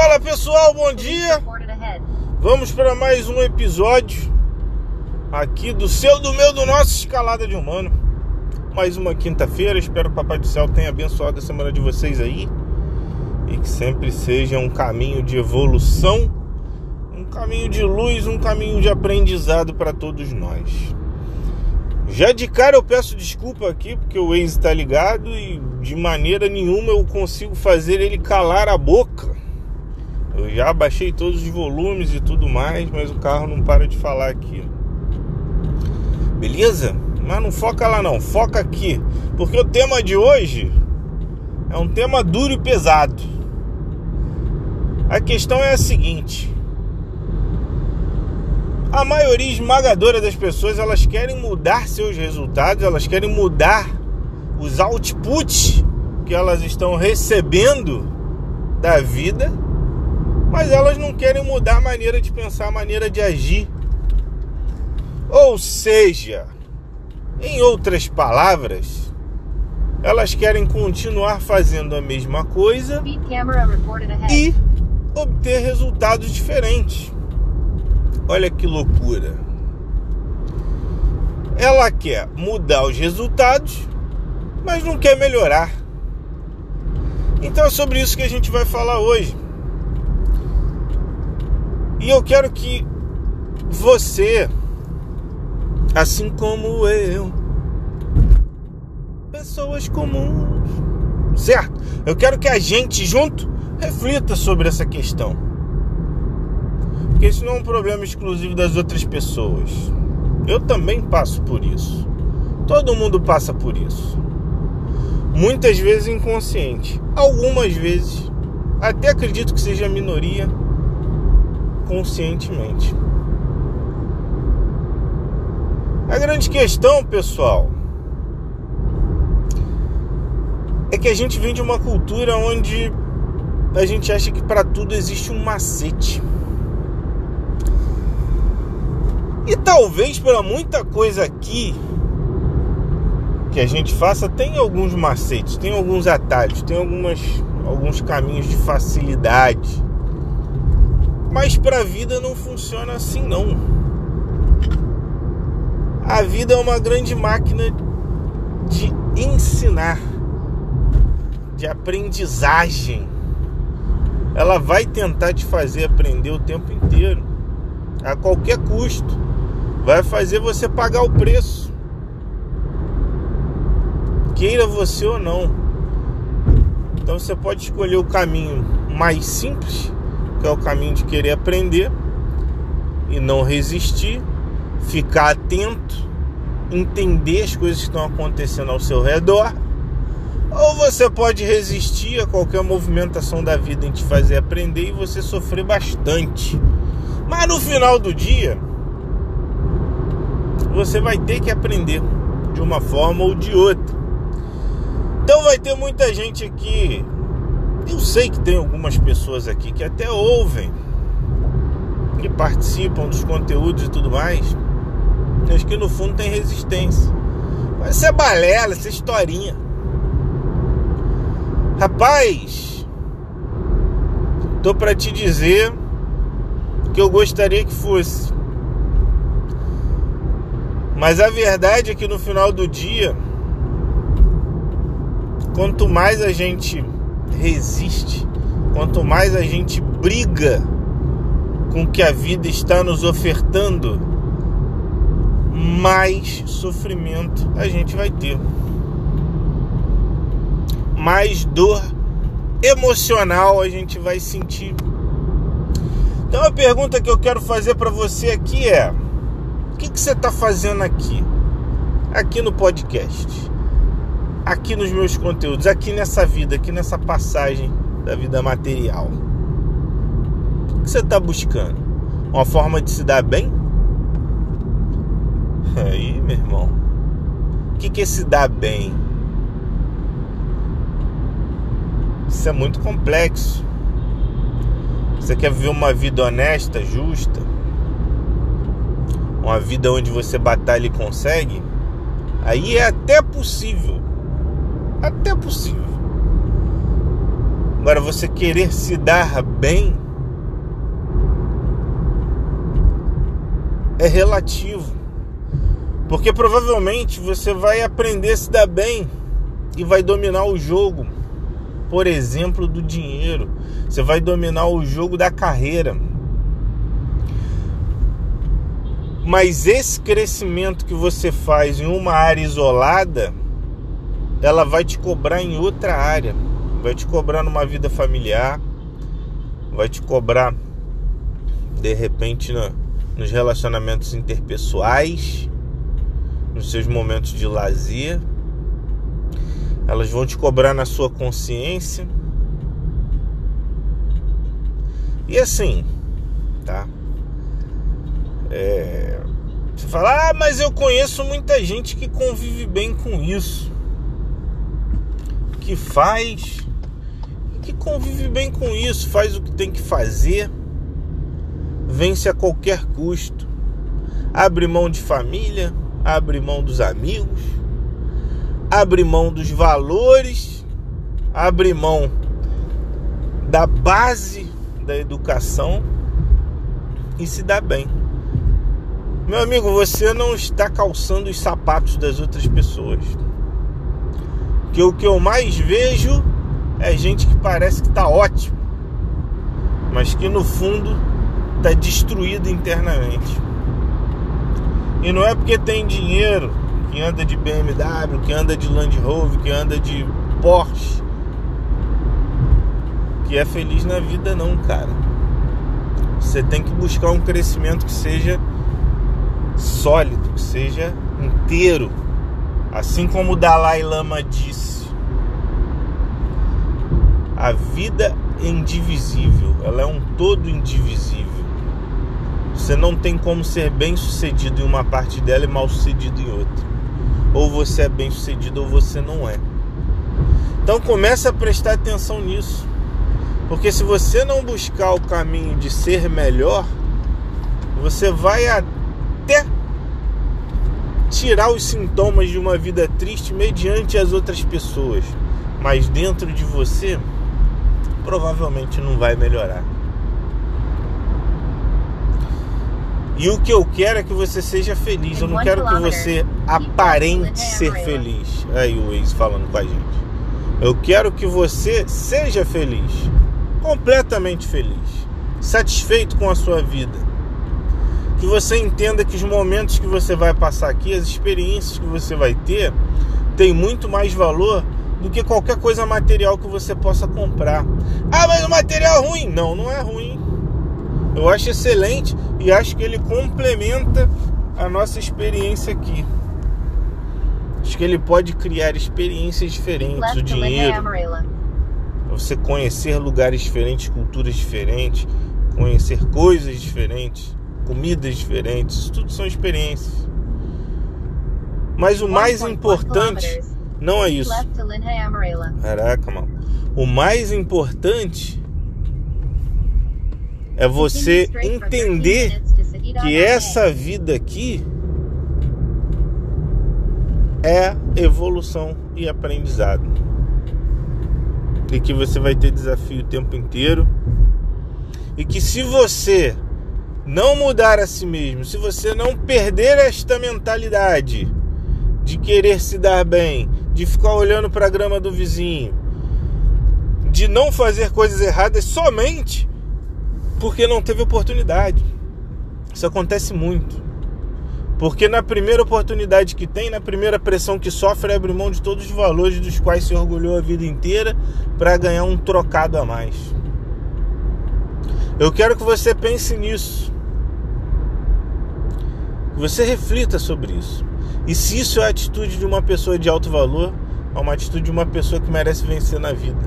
Fala pessoal, bom dia. Vamos para mais um episódio aqui do seu, do meu, do nosso Escalada de Humano. Mais uma quinta-feira. Espero que o Papai do Céu tenha abençoado a semana de vocês aí e que sempre seja um caminho de evolução, um caminho de luz, um caminho de aprendizado para todos nós. Já de cara eu peço desculpa aqui porque o Waze está ligado e de maneira nenhuma eu consigo fazer ele calar a boca. Eu já baixei todos os volumes e tudo mais, mas o carro não para de falar aqui. Beleza? Mas não foca lá não, foca aqui. Porque o tema de hoje é um tema duro e pesado. A questão é a seguinte: a maioria esmagadora das pessoas elas querem mudar seus resultados, elas querem mudar os outputs que elas estão recebendo da vida, mas elas não querem mudar a maneira de pensar, a maneira de agir. Ou seja, em outras palavras, elas querem continuar fazendo a mesma coisa e obter resultados diferentes. Olha que loucura. Ela quer mudar os resultados, mas não quer melhorar. Então é sobre isso que a gente vai falar hoje. E eu quero que você, assim como eu, pessoas comuns, certo? Eu quero que a gente junto reflita sobre essa questão. Porque isso não é um problema exclusivo das outras pessoas. Eu também passo por isso. Todo mundo passa por isso. Muitas vezes inconsciente. Algumas vezes, até acredito que seja a minoria, conscientemente. A grande questão, pessoal, é que a gente vem de uma cultura onde a gente acha que para tudo existe um macete. E talvez para muita coisa aqui que a gente faça tem alguns macetes, tem alguns atalhos, tem algumas, alguns caminhos de facilidade. Mas para a vida não funciona assim não. A vida é uma grande máquina de ensinar, de aprendizagem. Ela vai tentar te fazer aprender o tempo inteiro, a qualquer custo vai fazer você pagar o preço. Queira você ou não. Então você pode escolher o caminho mais simples, que é o caminho de querer aprender e não resistir, ficar atento, entender as coisas que estão acontecendo ao seu redor. Ou você pode resistir a qualquer movimentação da vida em te fazer aprender e você sofrer bastante. Mas no final do dia, você vai ter que aprender de uma forma ou de outra. Então vai ter muita gente aqui. Eu sei que tem algumas pessoas aqui que até ouvem, que participam dos conteúdos e tudo mais, mas que no fundo tem resistência. Mas isso é balela, isso é historinha. Rapaz, tô para te dizer que eu gostaria que fosse mas a verdade é que no final do dia, quanto mais a gente resiste, quanto mais a gente briga com o que a vida está nos ofertando, mais sofrimento a gente vai ter. Mais dor emocional a gente vai sentir. Então a pergunta que eu quero fazer para você aqui é: que, que você está fazendo aqui? Aqui no podcast, aqui nos meus conteúdos, aqui nessa vida, aqui nessa passagem da vida material. O que você está buscando? Uma forma de se dar bem? Aí, meu irmão. O que, que é se dar bem? Isso é muito complexo. Você quer viver uma vida honesta, justa? uma vida onde você batalha e consegue, aí é até possível. Até possível. Agora, você querer se dar bem é relativo. Porque provavelmente você vai aprender a se dar bem e vai dominar o jogo, por exemplo, do dinheiro. Você vai dominar o jogo da carreira. Mas esse crescimento que você faz em uma área isolada, ela vai te cobrar em outra área. Vai te cobrar numa vida familiar, vai te cobrar de repente na, nos relacionamentos interpessoais, nos seus momentos de lazer. Elas vão te cobrar na sua consciência. E assim, tá? É, você fala, ah, mas eu conheço muita gente que convive bem com isso, que faz, que convive bem com isso, faz o que tem que fazer, vence a qualquer custo, abre mão de família, abre mão dos amigos, abre mão dos valores, abre mão da base da educação e se dá bem. Meu amigo, você não está calçando os sapatos das outras pessoas. Que o que eu mais vejo é gente que parece que está ótimo, mas que no fundo está destruído internamente. E não é porque tem dinheiro, que anda de BMW, que anda de Land Rover, que anda de Porsche, que é feliz na vida não, cara. Você tem que buscar um crescimento que seja sólido, que seja inteiro, assim como o Dalai Lama disse. A vida é indivisível, ela é um todo indivisível. Você não tem como ser bem sucedido em uma parte dela e mal sucedido em outra. Ou você é bem sucedido ou você não é. Então comece a prestar atenção nisso. Porque se você não buscar o caminho de ser melhor, você vai até tirar os sintomas de uma vida triste mediante as outras pessoas, mas dentro de você provavelmente não vai melhorar. E o que eu quero é que você seja feliz. Eu não quero que você aparente ser feliz. Aí o ex falando com a gente. Eu quero que você seja feliz. Completamente feliz. Satisfeito com a sua vida. Que você entenda que os momentos que você vai passar aqui, as experiências que você vai ter, tem muito mais valor do que qualquer coisa material que você possa comprar. Ah, mas o material é ruim? Não, não é ruim. Eu acho excelente e acho que ele complementa a nossa experiência aqui. Acho que ele pode criar experiências diferentes, o dinheiro. Você conhecer lugares diferentes, culturas diferentes, conhecer coisas diferentes, comidas diferentes, isso tudo são experiências. Mas o mais importante não é isso. Caraca, mano. O mais importante é você entender que essa vida aqui é evolução e aprendizado. E que você vai ter desafio o tempo inteiro. E que se você não mudar a si mesmo, se você não perder esta mentalidade de querer se dar bem, de ficar olhando para a grama do vizinho, de não fazer coisas erradas somente porque não teve oportunidade. Isso acontece muito. Porque na primeira oportunidade que tem, na primeira pressão que sofre, abre mão de todos os valores dos quais se orgulhou a vida inteira para ganhar um trocado a mais. Eu quero que você pense nisso. Que você reflita sobre isso. E se isso é a atitude de uma pessoa de alto valor, é uma atitude de uma pessoa que merece vencer na vida.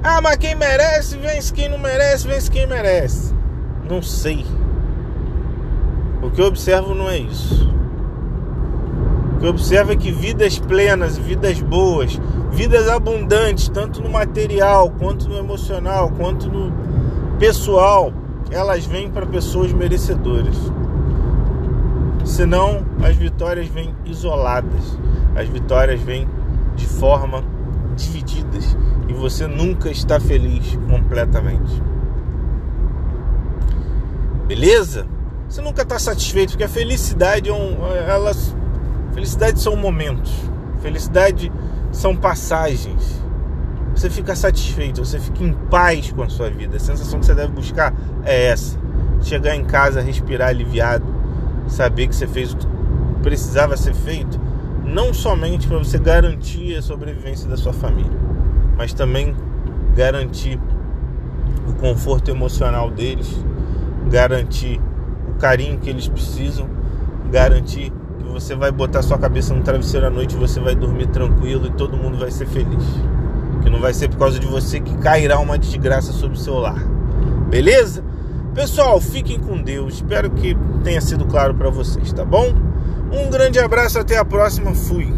Ah, mas quem merece, vence quem não merece, vence quem merece. Não sei. O que eu observo não é isso. Que é que vidas plenas, vidas boas, vidas abundantes, tanto no material, quanto no emocional, quanto no pessoal, elas vêm para pessoas merecedoras. Senão, as vitórias vêm isoladas. As vitórias vêm de forma divididas e você nunca está feliz completamente. Beleza? Você nunca está satisfeito porque a felicidade é um, elas, felicidade são momentos, felicidade são passagens. Você fica satisfeito, você fica em paz com a sua vida. A sensação que você deve buscar é essa: chegar em casa, respirar aliviado, saber que você fez o que precisava ser feito, não somente para você garantir a sobrevivência da sua família, mas também garantir o conforto emocional deles, garantir o carinho que eles precisam, garantir você vai botar sua cabeça no travesseiro à noite você vai dormir tranquilo e todo mundo vai ser feliz. Que não vai ser por causa de você que cairá uma desgraça sobre o seu lar. Beleza? Pessoal, fiquem com Deus. Espero que tenha sido claro para vocês, tá bom? Um grande abraço, até a próxima. Fui.